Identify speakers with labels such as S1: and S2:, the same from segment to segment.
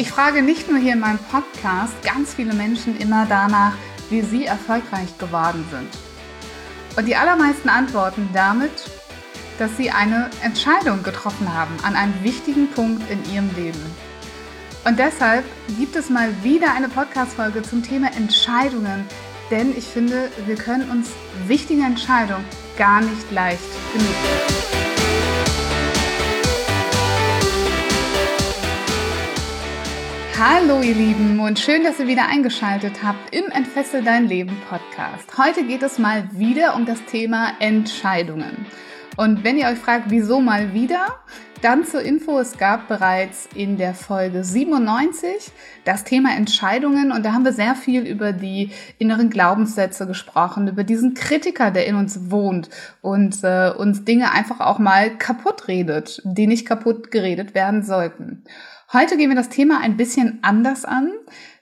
S1: Ich frage nicht nur hier in meinem Podcast ganz viele Menschen immer danach, wie sie erfolgreich geworden sind. Und die allermeisten antworten damit, dass sie eine Entscheidung getroffen haben an einem wichtigen Punkt in ihrem Leben. Und deshalb gibt es mal wieder eine Podcast-Folge zum Thema Entscheidungen, denn ich finde, wir können uns wichtige Entscheidungen gar nicht leicht genug Hallo ihr Lieben und schön, dass ihr wieder eingeschaltet habt im Entfessel dein Leben Podcast. Heute geht es mal wieder um das Thema Entscheidungen. Und wenn ihr euch fragt, wieso mal wieder, dann zur Info, es gab bereits in der Folge 97 das Thema Entscheidungen und da haben wir sehr viel über die inneren Glaubenssätze gesprochen, über diesen Kritiker, der in uns wohnt und äh, uns Dinge einfach auch mal kaputt redet, die nicht kaputt geredet werden sollten. Heute gehen wir das Thema ein bisschen anders an,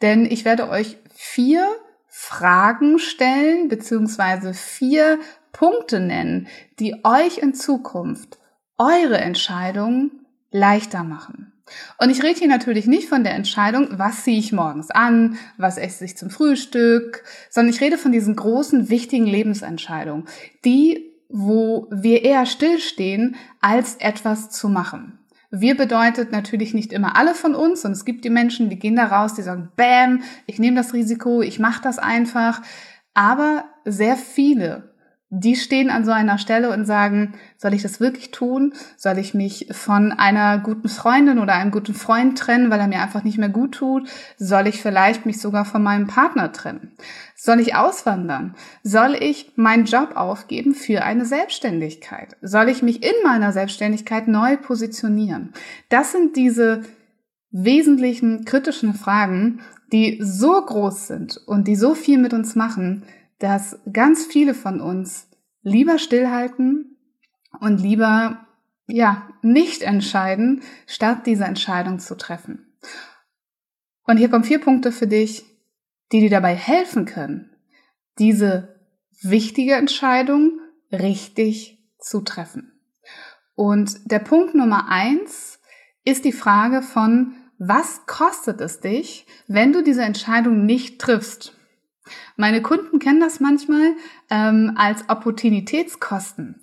S1: denn ich werde euch vier Fragen stellen, beziehungsweise vier Punkte nennen, die euch in Zukunft eure Entscheidung leichter machen. Und ich rede hier natürlich nicht von der Entscheidung, was ziehe ich morgens an, was esse ich zum Frühstück, sondern ich rede von diesen großen, wichtigen Lebensentscheidungen, die, wo wir eher stillstehen, als etwas zu machen. Wir bedeutet natürlich nicht immer alle von uns und es gibt die Menschen, die gehen da raus, die sagen, bam, ich nehme das Risiko, ich mache das einfach. Aber sehr viele die stehen an so einer Stelle und sagen, soll ich das wirklich tun? Soll ich mich von einer guten Freundin oder einem guten Freund trennen, weil er mir einfach nicht mehr gut tut? Soll ich vielleicht mich sogar von meinem Partner trennen? Soll ich auswandern? Soll ich meinen Job aufgeben für eine Selbstständigkeit? Soll ich mich in meiner Selbstständigkeit neu positionieren? Das sind diese wesentlichen kritischen Fragen, die so groß sind und die so viel mit uns machen, dass ganz viele von uns lieber stillhalten und lieber ja, nicht entscheiden, statt diese Entscheidung zu treffen. Und hier kommen vier Punkte für dich, die dir dabei helfen können, diese wichtige Entscheidung richtig zu treffen. Und der Punkt Nummer eins ist die Frage von, was kostet es dich, wenn du diese Entscheidung nicht triffst? Meine Kunden kennen das manchmal ähm, als Opportunitätskosten.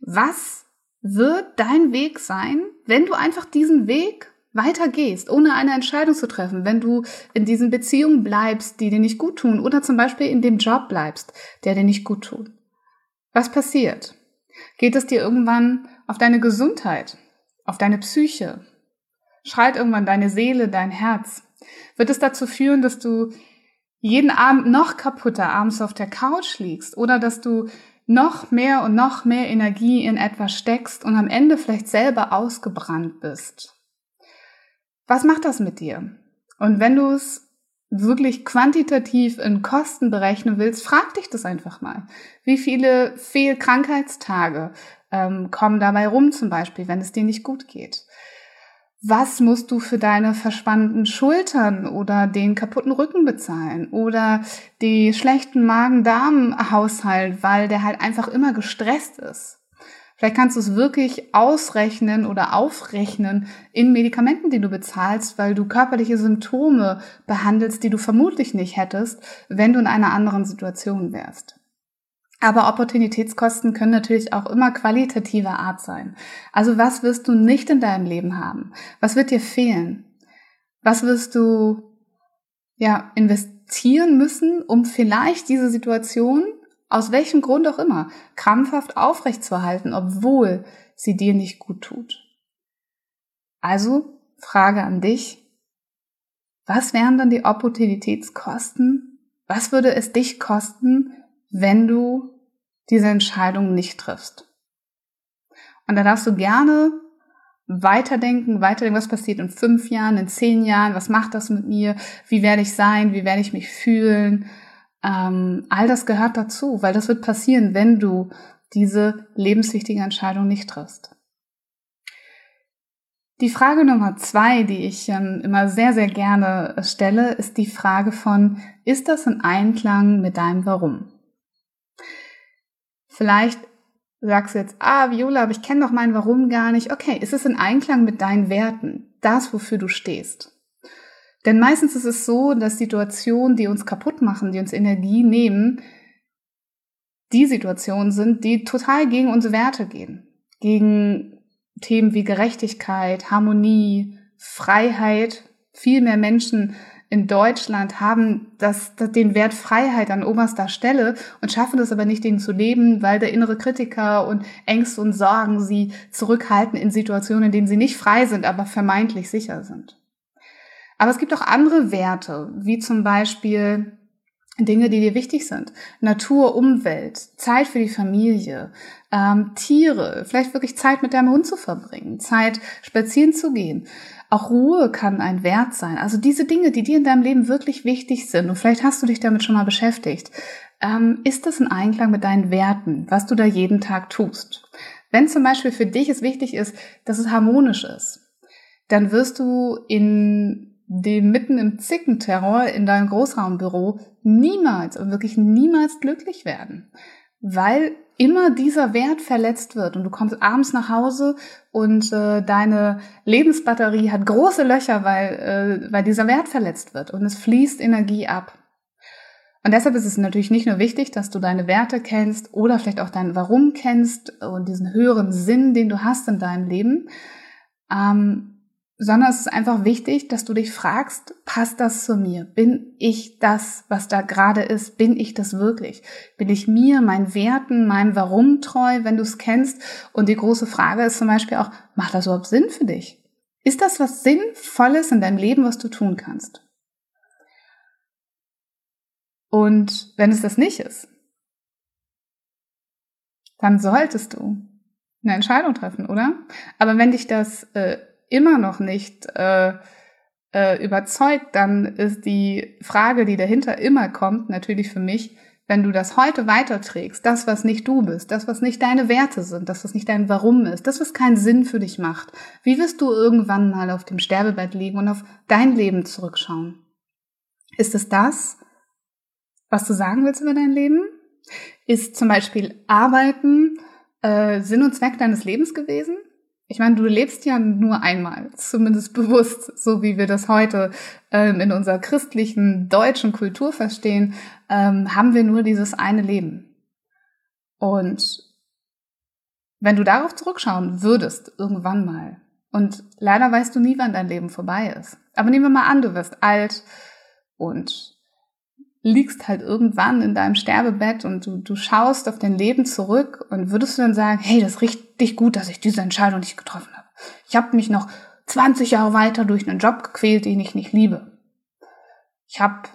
S1: Was wird dein Weg sein, wenn du einfach diesen Weg weitergehst, ohne eine Entscheidung zu treffen, wenn du in diesen Beziehungen bleibst, die dir nicht gut tun, oder zum Beispiel in dem Job bleibst, der dir nicht gut tut? Was passiert? Geht es dir irgendwann auf deine Gesundheit, auf deine Psyche? Schreit irgendwann deine Seele, dein Herz? Wird es dazu führen, dass du jeden Abend noch kaputter abends auf der Couch liegst oder dass du noch mehr und noch mehr Energie in etwas steckst und am Ende vielleicht selber ausgebrannt bist. Was macht das mit dir? Und wenn du es wirklich quantitativ in Kosten berechnen willst, frag dich das einfach mal. Wie viele Fehlkrankheitstage ähm, kommen dabei rum zum Beispiel, wenn es dir nicht gut geht? Was musst du für deine verspannten Schultern oder den kaputten Rücken bezahlen oder die schlechten Magen-Darm-Haushalt, weil der halt einfach immer gestresst ist. Vielleicht kannst du es wirklich ausrechnen oder aufrechnen in Medikamenten, die du bezahlst, weil du körperliche Symptome behandelst, die du vermutlich nicht hättest, wenn du in einer anderen Situation wärst. Aber Opportunitätskosten können natürlich auch immer qualitativer Art sein. Also was wirst du nicht in deinem Leben haben? Was wird dir fehlen? Was wirst du, ja, investieren müssen, um vielleicht diese Situation, aus welchem Grund auch immer, krampfhaft aufrechtzuerhalten, obwohl sie dir nicht gut tut? Also, Frage an dich. Was wären dann die Opportunitätskosten? Was würde es dich kosten, wenn du diese Entscheidung nicht triffst. Und da darfst du gerne weiterdenken, weiterdenken, was passiert in fünf Jahren, in zehn Jahren, was macht das mit mir, wie werde ich sein, wie werde ich mich fühlen. Ähm, all das gehört dazu, weil das wird passieren, wenn du diese lebenswichtige Entscheidung nicht triffst. Die Frage Nummer zwei, die ich ähm, immer sehr, sehr gerne stelle, ist die Frage von, ist das in Einklang mit deinem Warum? Vielleicht sagst du jetzt, ah, Viola, aber ich kenne doch mein Warum gar nicht. Okay, ist es in Einklang mit deinen Werten, das, wofür du stehst? Denn meistens ist es so, dass Situationen, die uns kaputt machen, die uns Energie nehmen, die Situationen sind, die total gegen unsere Werte gehen. Gegen Themen wie Gerechtigkeit, Harmonie, Freiheit. Viel mehr Menschen in Deutschland haben das, das, den Wert Freiheit an oberster Stelle und schaffen es aber nicht, den zu leben, weil der innere Kritiker und Ängste und Sorgen sie zurückhalten in Situationen, in denen sie nicht frei sind, aber vermeintlich sicher sind. Aber es gibt auch andere Werte, wie zum Beispiel Dinge, die dir wichtig sind. Natur, Umwelt, Zeit für die Familie, ähm, Tiere, vielleicht wirklich Zeit mit deinem Hund zu verbringen, Zeit spazieren zu gehen. Auch Ruhe kann ein Wert sein. Also diese Dinge, die dir in deinem Leben wirklich wichtig sind, und vielleicht hast du dich damit schon mal beschäftigt, ähm, ist das in Einklang mit deinen Werten, was du da jeden Tag tust? Wenn zum Beispiel für dich es wichtig ist, dass es harmonisch ist, dann wirst du in dem mitten im Zickenterror in deinem Großraumbüro niemals und wirklich niemals glücklich werden, weil immer dieser Wert verletzt wird und du kommst abends nach Hause und äh, deine Lebensbatterie hat große Löcher, weil, äh, weil dieser Wert verletzt wird und es fließt Energie ab. Und deshalb ist es natürlich nicht nur wichtig, dass du deine Werte kennst oder vielleicht auch dein Warum kennst und diesen höheren Sinn, den du hast in deinem Leben, ähm, sondern es ist einfach wichtig, dass du dich fragst, passt das zu mir? Bin ich das, was da gerade ist? Bin ich das wirklich? Bin ich mir, meinen Werten, meinem Warum treu, wenn du es kennst? Und die große Frage ist zum Beispiel auch, macht das überhaupt Sinn für dich? Ist das was Sinnvolles in deinem Leben, was du tun kannst? Und wenn es das nicht ist, dann solltest du eine Entscheidung treffen, oder? Aber wenn dich das äh, immer noch nicht äh, äh, überzeugt, dann ist die Frage, die dahinter immer kommt, natürlich für mich, wenn du das heute weiterträgst, das, was nicht du bist, das, was nicht deine Werte sind, das, was nicht dein Warum ist, das, was keinen Sinn für dich macht, wie wirst du irgendwann mal auf dem Sterbebett liegen und auf dein Leben zurückschauen? Ist es das, was du sagen willst über dein Leben? Ist zum Beispiel Arbeiten äh, Sinn und Zweck deines Lebens gewesen? Ich meine, du lebst ja nur einmal, zumindest bewusst, so wie wir das heute ähm, in unserer christlichen deutschen Kultur verstehen, ähm, haben wir nur dieses eine Leben. Und wenn du darauf zurückschauen würdest, irgendwann mal, und leider weißt du nie, wann dein Leben vorbei ist. Aber nehmen wir mal an, du wirst alt und liegst halt irgendwann in deinem Sterbebett und du, du schaust auf dein Leben zurück und würdest du dann sagen, hey, das ist richtig gut, dass ich diese Entscheidung nicht getroffen habe. Ich habe mich noch 20 Jahre weiter durch einen Job gequält, den ich nicht liebe. Ich habe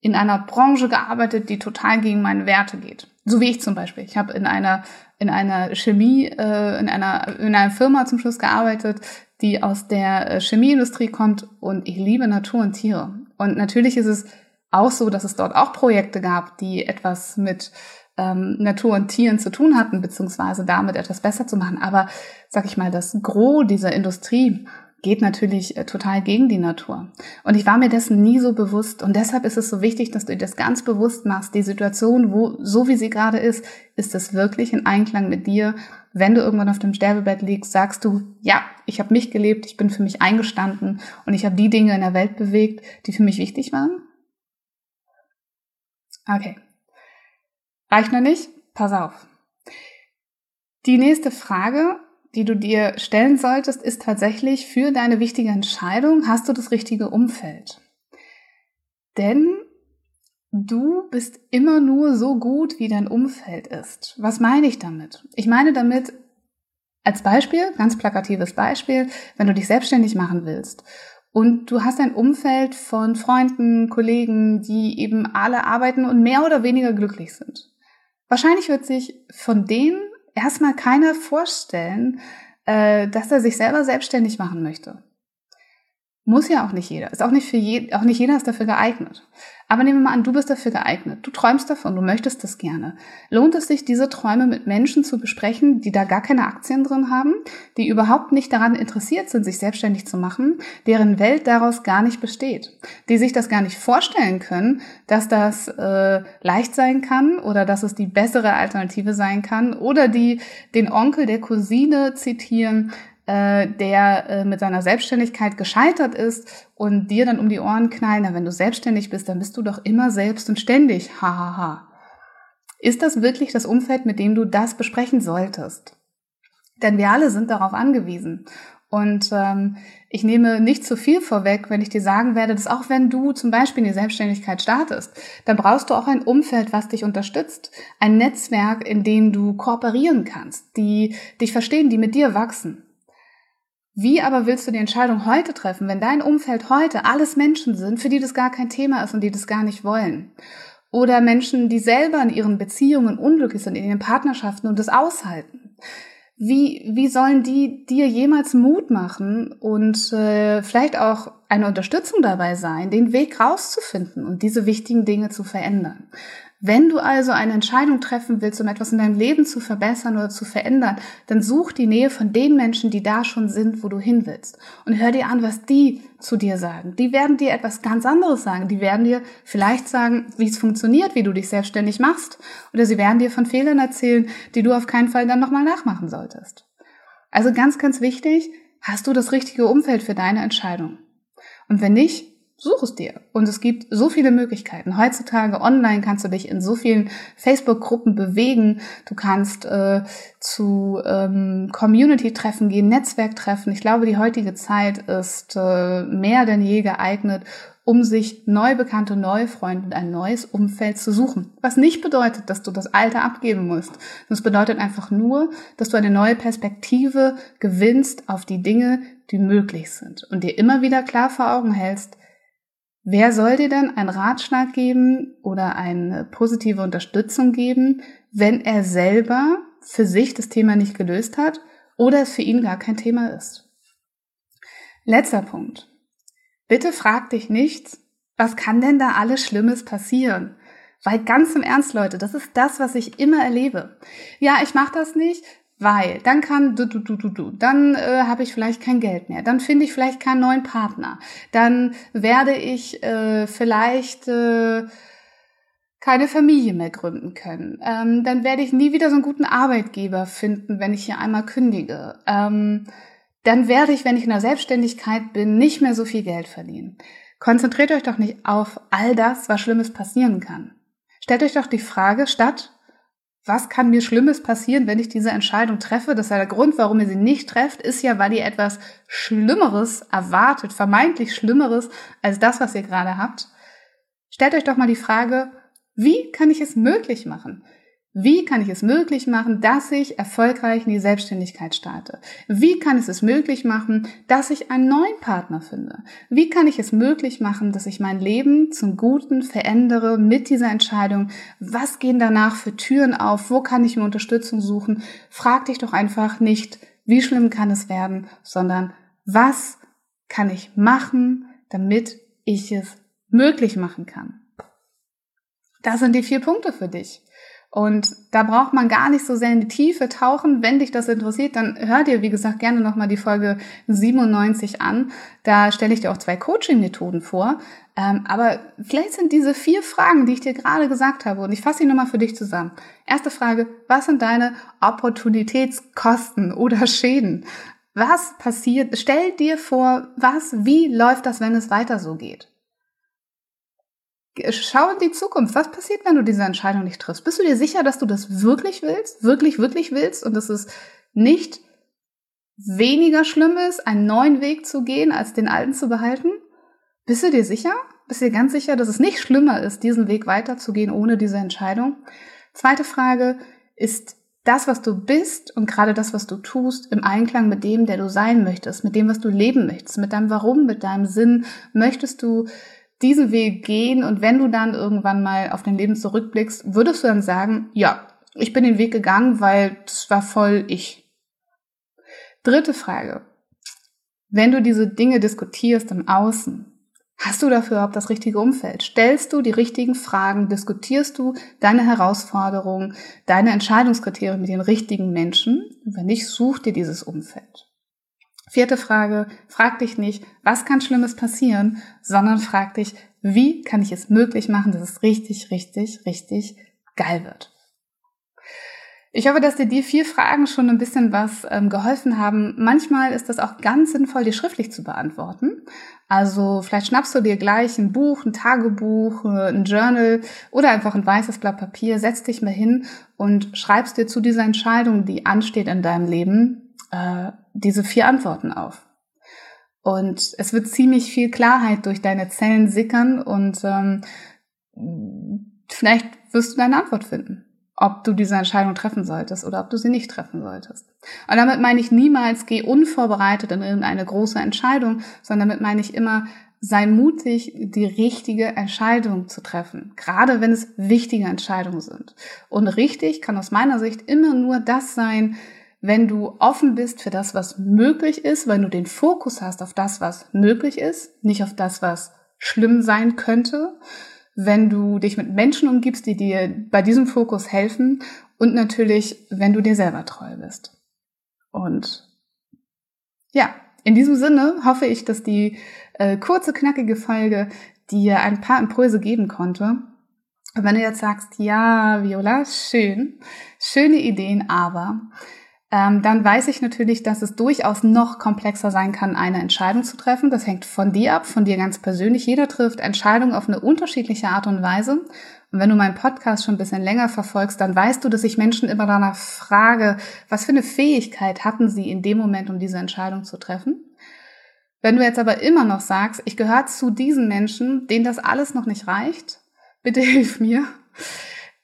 S1: in einer Branche gearbeitet, die total gegen meine Werte geht. So wie ich zum Beispiel. Ich habe in einer in einer Chemie, äh, in einer in einer Firma zum Schluss gearbeitet, die aus der äh, Chemieindustrie kommt und ich liebe Natur und Tiere. Und natürlich ist es auch so, dass es dort auch Projekte gab, die etwas mit ähm, Natur und Tieren zu tun hatten, beziehungsweise damit etwas besser zu machen. Aber sag ich mal, das Gros dieser Industrie geht natürlich äh, total gegen die Natur. Und ich war mir dessen nie so bewusst. Und deshalb ist es so wichtig, dass du dir das ganz bewusst machst. Die Situation, wo, so wie sie gerade ist, ist es wirklich in Einklang mit dir. Wenn du irgendwann auf dem Sterbebett liegst, sagst du, ja, ich habe mich gelebt, ich bin für mich eingestanden und ich habe die Dinge in der Welt bewegt, die für mich wichtig waren. Okay. Reicht noch nicht? Pass auf. Die nächste Frage, die du dir stellen solltest, ist tatsächlich für deine wichtige Entscheidung, hast du das richtige Umfeld? Denn du bist immer nur so gut, wie dein Umfeld ist. Was meine ich damit? Ich meine damit als Beispiel, ganz plakatives Beispiel, wenn du dich selbstständig machen willst und du hast ein Umfeld von Freunden, Kollegen, die eben alle arbeiten und mehr oder weniger glücklich sind. Wahrscheinlich wird sich von denen erstmal keiner vorstellen, äh, dass er sich selber selbstständig machen möchte. Muss ja auch nicht jeder. Ist auch nicht für je, auch nicht jeder ist dafür geeignet. Aber nehmen wir mal an, du bist dafür geeignet. Du träumst davon, du möchtest das gerne. Lohnt es sich, diese Träume mit Menschen zu besprechen, die da gar keine Aktien drin haben, die überhaupt nicht daran interessiert sind, sich selbstständig zu machen, deren Welt daraus gar nicht besteht, die sich das gar nicht vorstellen können, dass das äh, leicht sein kann oder dass es die bessere Alternative sein kann oder die den Onkel der Cousine zitieren, äh, der äh, mit seiner Selbstständigkeit gescheitert ist und dir dann um die Ohren knallen, na, wenn du selbstständig bist, dann bist du doch immer selbst und ständig. Hahaha. Ha, ha. Ist das wirklich das Umfeld, mit dem du das besprechen solltest? Denn wir alle sind darauf angewiesen. Und ähm, ich nehme nicht zu viel vorweg, wenn ich dir sagen werde, dass auch wenn du zum Beispiel in die Selbstständigkeit startest, dann brauchst du auch ein Umfeld, was dich unterstützt. Ein Netzwerk, in dem du kooperieren kannst, die dich verstehen, die mit dir wachsen. Wie aber willst du die Entscheidung heute treffen, wenn dein Umfeld heute alles Menschen sind, für die das gar kein Thema ist und die das gar nicht wollen? Oder Menschen, die selber in ihren Beziehungen unglücklich sind, in ihren Partnerschaften und das aushalten? Wie, wie sollen die dir jemals Mut machen und äh, vielleicht auch eine Unterstützung dabei sein, den Weg rauszufinden und diese wichtigen Dinge zu verändern? Wenn du also eine Entscheidung treffen willst, um etwas in deinem Leben zu verbessern oder zu verändern, dann such die Nähe von den Menschen, die da schon sind, wo du hin willst. Und hör dir an, was die zu dir sagen. Die werden dir etwas ganz anderes sagen. Die werden dir vielleicht sagen, wie es funktioniert, wie du dich selbstständig machst. Oder sie werden dir von Fehlern erzählen, die du auf keinen Fall dann nochmal nachmachen solltest. Also ganz, ganz wichtig, hast du das richtige Umfeld für deine Entscheidung? Und wenn nicht, such es dir. Und es gibt so viele Möglichkeiten. Heutzutage online kannst du dich in so vielen Facebook-Gruppen bewegen. Du kannst äh, zu ähm, Community-Treffen gehen, Netzwerktreffen. Ich glaube, die heutige Zeit ist äh, mehr denn je geeignet, um sich neu bekannte, neue Freunde und ein neues Umfeld zu suchen. Was nicht bedeutet, dass du das Alte abgeben musst. Das bedeutet einfach nur, dass du eine neue Perspektive gewinnst auf die Dinge, die möglich sind und dir immer wieder klar vor Augen hältst, Wer soll dir dann einen Ratschlag geben oder eine positive Unterstützung geben, wenn er selber für sich das Thema nicht gelöst hat oder es für ihn gar kein Thema ist? Letzter Punkt. Bitte frag dich nicht, was kann denn da alles Schlimmes passieren? Weil ganz im Ernst, Leute, das ist das, was ich immer erlebe. Ja, ich mache das nicht, weil dann kann du du du du du, dann äh, habe ich vielleicht kein Geld mehr, dann finde ich vielleicht keinen neuen Partner, dann werde ich äh, vielleicht äh, keine Familie mehr gründen können, ähm, dann werde ich nie wieder so einen guten Arbeitgeber finden, wenn ich hier einmal kündige. Ähm, dann werde ich, wenn ich in der Selbstständigkeit bin, nicht mehr so viel Geld verdienen. Konzentriert euch doch nicht auf all das, was Schlimmes passieren kann. Stellt euch doch die Frage statt, was kann mir Schlimmes passieren, wenn ich diese Entscheidung treffe? Das ist ja der Grund, warum ihr sie nicht trefft, ist ja, weil ihr etwas Schlimmeres erwartet, vermeintlich Schlimmeres als das, was ihr gerade habt. Stellt euch doch mal die Frage, wie kann ich es möglich machen? Wie kann ich es möglich machen, dass ich erfolgreich in die Selbstständigkeit starte? Wie kann ich es möglich machen, dass ich einen neuen Partner finde? Wie kann ich es möglich machen, dass ich mein Leben zum Guten verändere mit dieser Entscheidung? Was gehen danach für Türen auf? Wo kann ich mir Unterstützung suchen? Frag dich doch einfach nicht, wie schlimm kann es werden, sondern was kann ich machen, damit ich es möglich machen kann? Das sind die vier Punkte für dich. Und da braucht man gar nicht so sehr in die Tiefe tauchen. Wenn dich das interessiert, dann hör dir, wie gesagt, gerne nochmal die Folge 97 an. Da stelle ich dir auch zwei Coaching-Methoden vor. Ähm, aber vielleicht sind diese vier Fragen, die ich dir gerade gesagt habe, und ich fasse sie nochmal für dich zusammen. Erste Frage, was sind deine Opportunitätskosten oder Schäden? Was passiert? Stell dir vor, was, wie läuft das, wenn es weiter so geht? Schau in die Zukunft. Was passiert, wenn du diese Entscheidung nicht triffst? Bist du dir sicher, dass du das wirklich willst? Wirklich, wirklich willst? Und dass es nicht weniger schlimm ist, einen neuen Weg zu gehen, als den alten zu behalten? Bist du dir sicher? Bist du dir ganz sicher, dass es nicht schlimmer ist, diesen Weg weiterzugehen ohne diese Entscheidung? Zweite Frage, ist das, was du bist und gerade das, was du tust, im Einklang mit dem, der du sein möchtest, mit dem, was du leben möchtest, mit deinem Warum, mit deinem Sinn? Möchtest du diesen Weg gehen und wenn du dann irgendwann mal auf dein Leben zurückblickst, würdest du dann sagen, ja, ich bin den Weg gegangen, weil das war voll ich. Dritte Frage. Wenn du diese Dinge diskutierst im Außen, hast du dafür überhaupt das richtige Umfeld? Stellst du die richtigen Fragen? Diskutierst du deine Herausforderungen, deine Entscheidungskriterien mit den richtigen Menschen? wenn nicht, such dir dieses Umfeld. Vierte Frage, frag dich nicht, was kann Schlimmes passieren, sondern frag dich, wie kann ich es möglich machen, dass es richtig, richtig, richtig geil wird. Ich hoffe, dass dir die vier Fragen schon ein bisschen was ähm, geholfen haben. Manchmal ist das auch ganz sinnvoll, die schriftlich zu beantworten. Also vielleicht schnappst du dir gleich ein Buch, ein Tagebuch, äh, ein Journal oder einfach ein weißes Blatt Papier, setzt dich mal hin und schreibst dir zu dieser Entscheidung, die ansteht in deinem Leben, äh, diese vier Antworten auf. Und es wird ziemlich viel Klarheit durch deine Zellen sickern und ähm, vielleicht wirst du deine Antwort finden ob du diese Entscheidung treffen solltest oder ob du sie nicht treffen solltest. Und damit meine ich niemals, geh unvorbereitet in irgendeine große Entscheidung, sondern damit meine ich immer, sei mutig, die richtige Entscheidung zu treffen, gerade wenn es wichtige Entscheidungen sind. Und richtig kann aus meiner Sicht immer nur das sein, wenn du offen bist für das, was möglich ist, wenn du den Fokus hast auf das, was möglich ist, nicht auf das, was schlimm sein könnte, wenn du dich mit Menschen umgibst, die dir bei diesem Fokus helfen und natürlich, wenn du dir selber treu bist. Und ja, in diesem Sinne hoffe ich, dass die äh, kurze, knackige Folge dir ein paar Impulse geben konnte. Und wenn du jetzt sagst, ja, Viola, schön, schöne Ideen, aber ähm, dann weiß ich natürlich, dass es durchaus noch komplexer sein kann, eine Entscheidung zu treffen. Das hängt von dir ab, von dir ganz persönlich. Jeder trifft Entscheidungen auf eine unterschiedliche Art und Weise. Und wenn du meinen Podcast schon ein bisschen länger verfolgst, dann weißt du, dass ich Menschen immer danach frage, was für eine Fähigkeit hatten sie in dem Moment, um diese Entscheidung zu treffen. Wenn du jetzt aber immer noch sagst, ich gehöre zu diesen Menschen, denen das alles noch nicht reicht, bitte hilf mir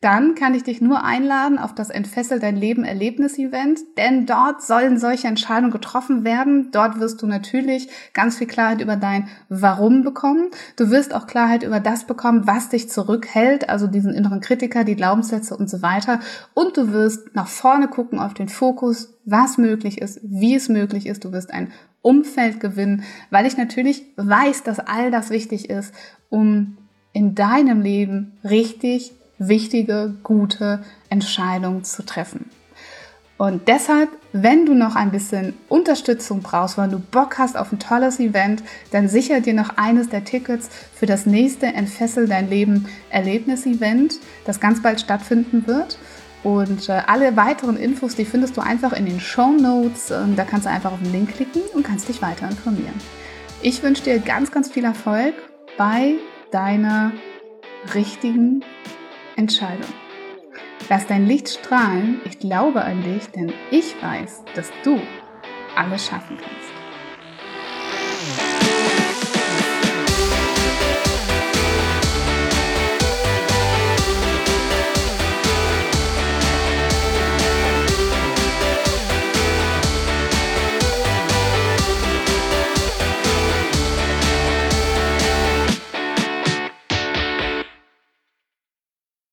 S1: dann kann ich dich nur einladen auf das Entfessel dein Leben Erlebnis-Event, denn dort sollen solche Entscheidungen getroffen werden. Dort wirst du natürlich ganz viel Klarheit über dein Warum bekommen. Du wirst auch Klarheit über das bekommen, was dich zurückhält, also diesen inneren Kritiker, die Glaubenssätze und so weiter. Und du wirst nach vorne gucken auf den Fokus, was möglich ist, wie es möglich ist. Du wirst ein Umfeld gewinnen, weil ich natürlich weiß, dass all das wichtig ist, um in deinem Leben richtig wichtige, gute Entscheidungen zu treffen. Und deshalb, wenn du noch ein bisschen Unterstützung brauchst, wenn du Bock hast auf ein tolles Event, dann sicher dir noch eines der Tickets für das nächste Entfessel dein Leben Erlebnis-Event, das ganz bald stattfinden wird. Und äh, alle weiteren Infos, die findest du einfach in den Show Notes. Ähm, da kannst du einfach auf den Link klicken und kannst dich weiter informieren. Ich wünsche dir ganz, ganz viel Erfolg bei deiner richtigen Entscheidung. Lass dein Licht strahlen, ich glaube an dich, denn ich weiß, dass du alles schaffen kannst.